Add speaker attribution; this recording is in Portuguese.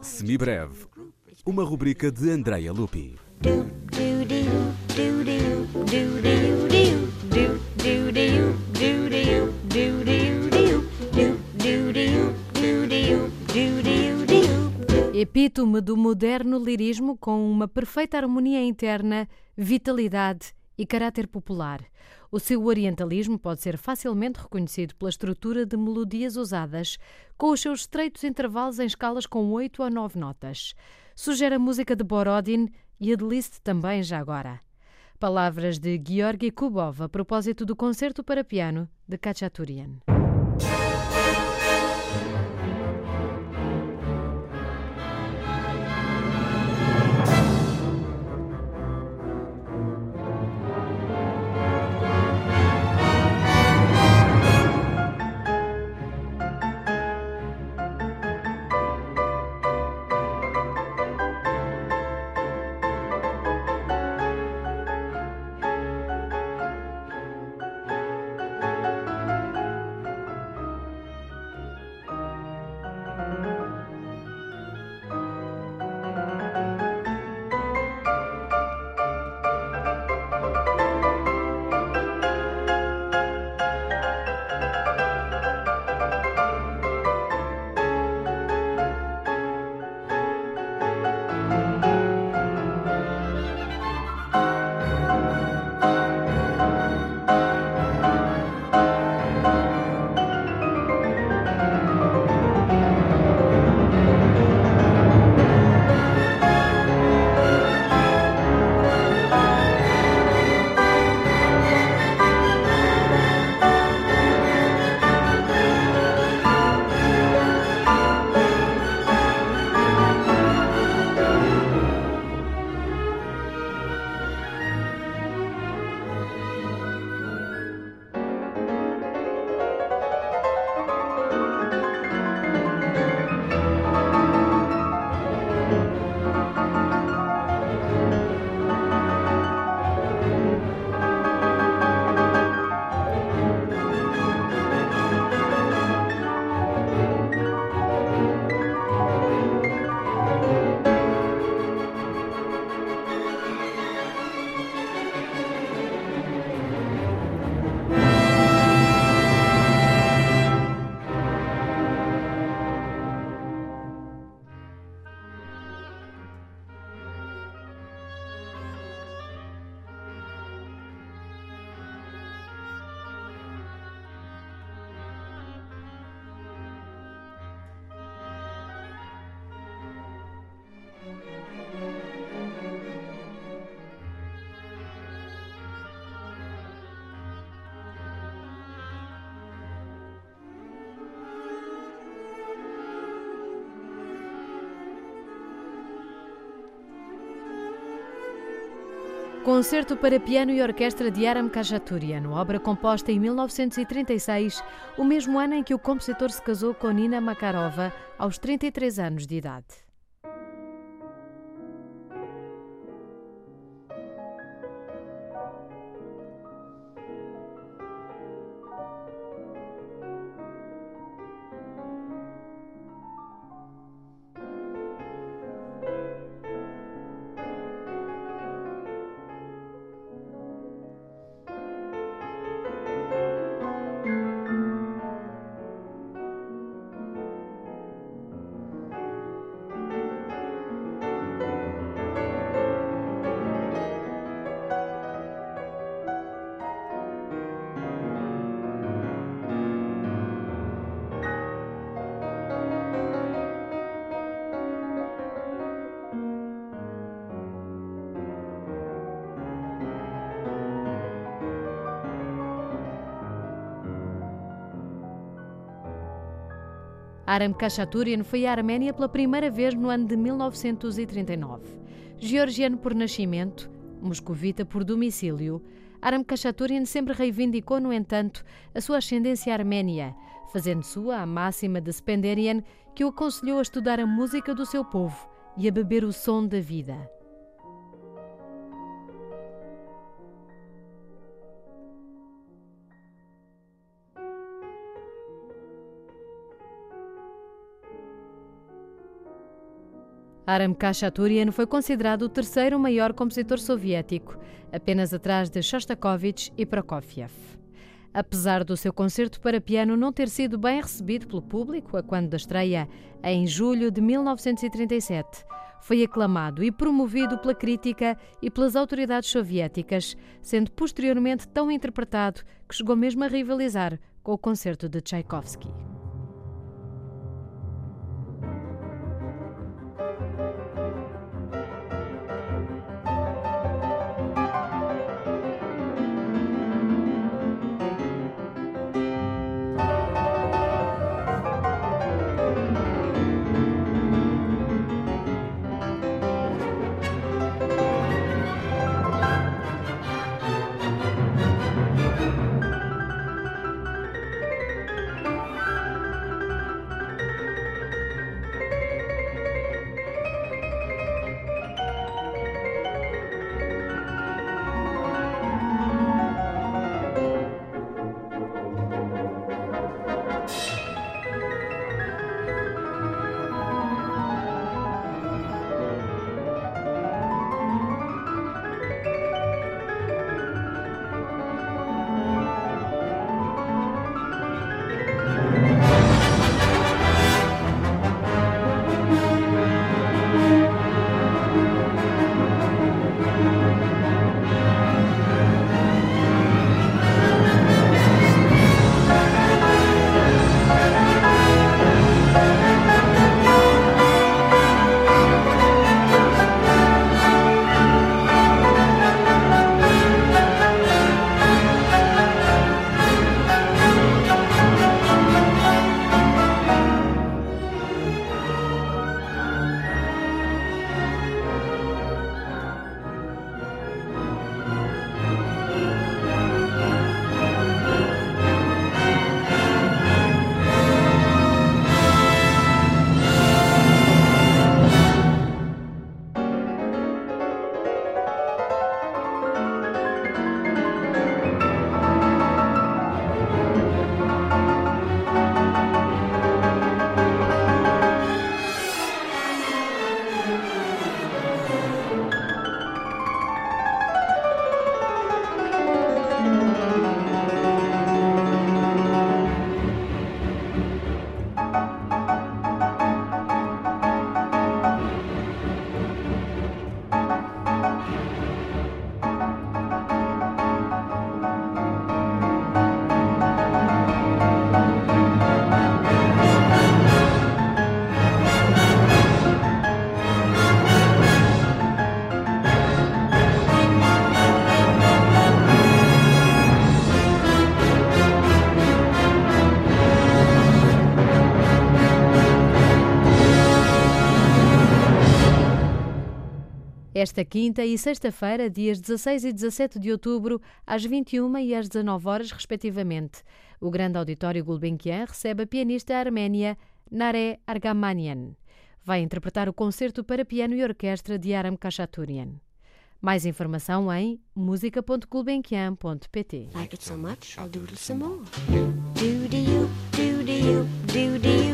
Speaker 1: Semibreve, uma rubrica de Andrea Lupi.
Speaker 2: Epítome do moderno lirismo com uma perfeita harmonia interna, vitalidade e caráter popular. O seu orientalismo pode ser facilmente reconhecido pela estrutura de melodias usadas, com os seus estreitos intervalos em escalas com oito a nove notas. Sugere a música de Borodin e a de Liszt também já agora. Palavras de Georgi Kubov a propósito do concerto para piano de Khachaturian. Concerto para piano e orquestra de Aram Khachaturian, obra composta em 1936, o mesmo ano em que o compositor se casou com Nina Makarova, aos 33 anos de idade. Aram Khachaturian foi à Arménia pela primeira vez no ano de 1939. Georgiano por nascimento, moscovita por domicílio, Aram Khachaturian sempre reivindicou, no entanto, a sua ascendência arménia, fazendo sua a máxima de Spenderian, que o aconselhou a estudar a música do seu povo e a beber o som da vida. Aram Khachaturian foi considerado o terceiro maior compositor soviético, apenas atrás de Shostakovich e Prokofiev. Apesar do seu concerto para piano não ter sido bem recebido pelo público a quando da estreia, em julho de 1937, foi aclamado e promovido pela crítica e pelas autoridades soviéticas, sendo posteriormente tão interpretado que chegou mesmo a rivalizar com o concerto de Tchaikovsky. Esta quinta e sexta-feira, dias 16 e 17 de outubro, às 21 e às 19 horas, respectivamente, o grande auditório Gulbenkian recebe a pianista arménia Nare Argamanian. Vai interpretar o concerto para piano e orquestra de Aram Khachaturian. Mais informação em música.gulbenkian.pt. Like it so much, I'll do some more. Do do you, do do you, do do do